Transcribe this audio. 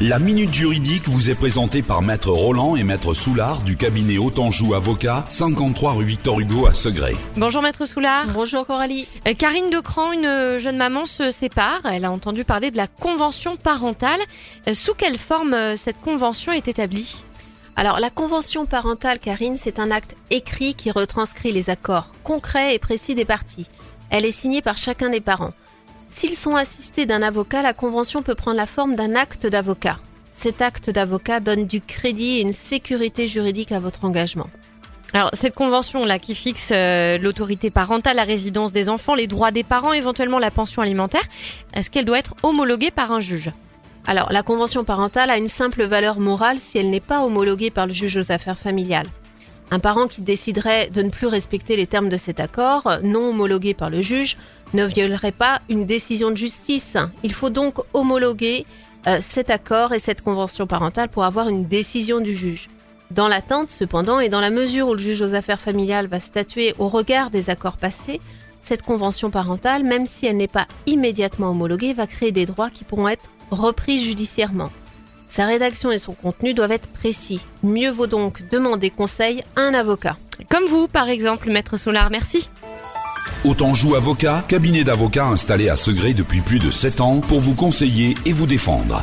La Minute Juridique vous est présentée par Maître Roland et Maître Soulard du cabinet Autanjou Avocat, 53 rue Victor Hugo à Segré. Bonjour Maître Soulard. Bonjour Coralie. Euh, Karine Decran, une jeune maman, se sépare. Elle a entendu parler de la convention parentale. Euh, Sous quelle forme euh, cette convention est établie? Alors la convention parentale, Karine, c'est un acte écrit qui retranscrit les accords concrets et précis des parties. Elle est signée par chacun des parents. S'ils sont assistés d'un avocat, la convention peut prendre la forme d'un acte d'avocat. Cet acte d'avocat donne du crédit et une sécurité juridique à votre engagement. Alors cette convention là qui fixe euh, l'autorité parentale, la résidence des enfants, les droits des parents, éventuellement la pension alimentaire, est-ce qu'elle doit être homologuée par un juge? Alors la convention parentale a une simple valeur morale si elle n'est pas homologuée par le juge aux affaires familiales. Un parent qui déciderait de ne plus respecter les termes de cet accord, non homologué par le juge, ne violerait pas une décision de justice. Il faut donc homologuer euh, cet accord et cette convention parentale pour avoir une décision du juge. Dans l'attente, cependant, et dans la mesure où le juge aux affaires familiales va statuer au regard des accords passés, cette convention parentale, même si elle n'est pas immédiatement homologuée, va créer des droits qui pourront être repris judiciairement. Sa rédaction et son contenu doivent être précis. Mieux vaut donc demander conseil à un avocat. Comme vous par exemple, Maître Soulard, merci. Autanjou Avocat, cabinet d'avocats installé à Segré depuis plus de 7 ans pour vous conseiller et vous défendre.